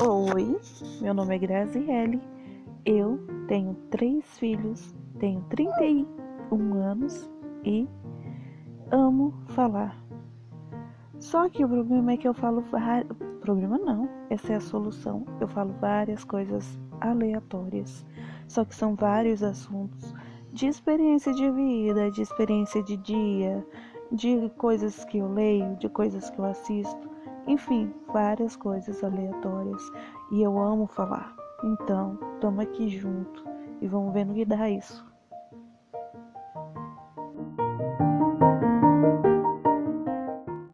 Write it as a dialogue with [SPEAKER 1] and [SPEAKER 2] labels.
[SPEAKER 1] Oi, meu nome é Graziele. Eu tenho três filhos, tenho 31 anos e amo falar. Só que o problema é que eu falo. Problema não, essa é a solução. Eu falo várias coisas aleatórias. Só que são vários assuntos de experiência de vida, de experiência de dia, de coisas que eu leio, de coisas que eu assisto, enfim, várias coisas aleatórias. E eu amo falar. Então, tamo aqui junto e vamos ver no que dá isso.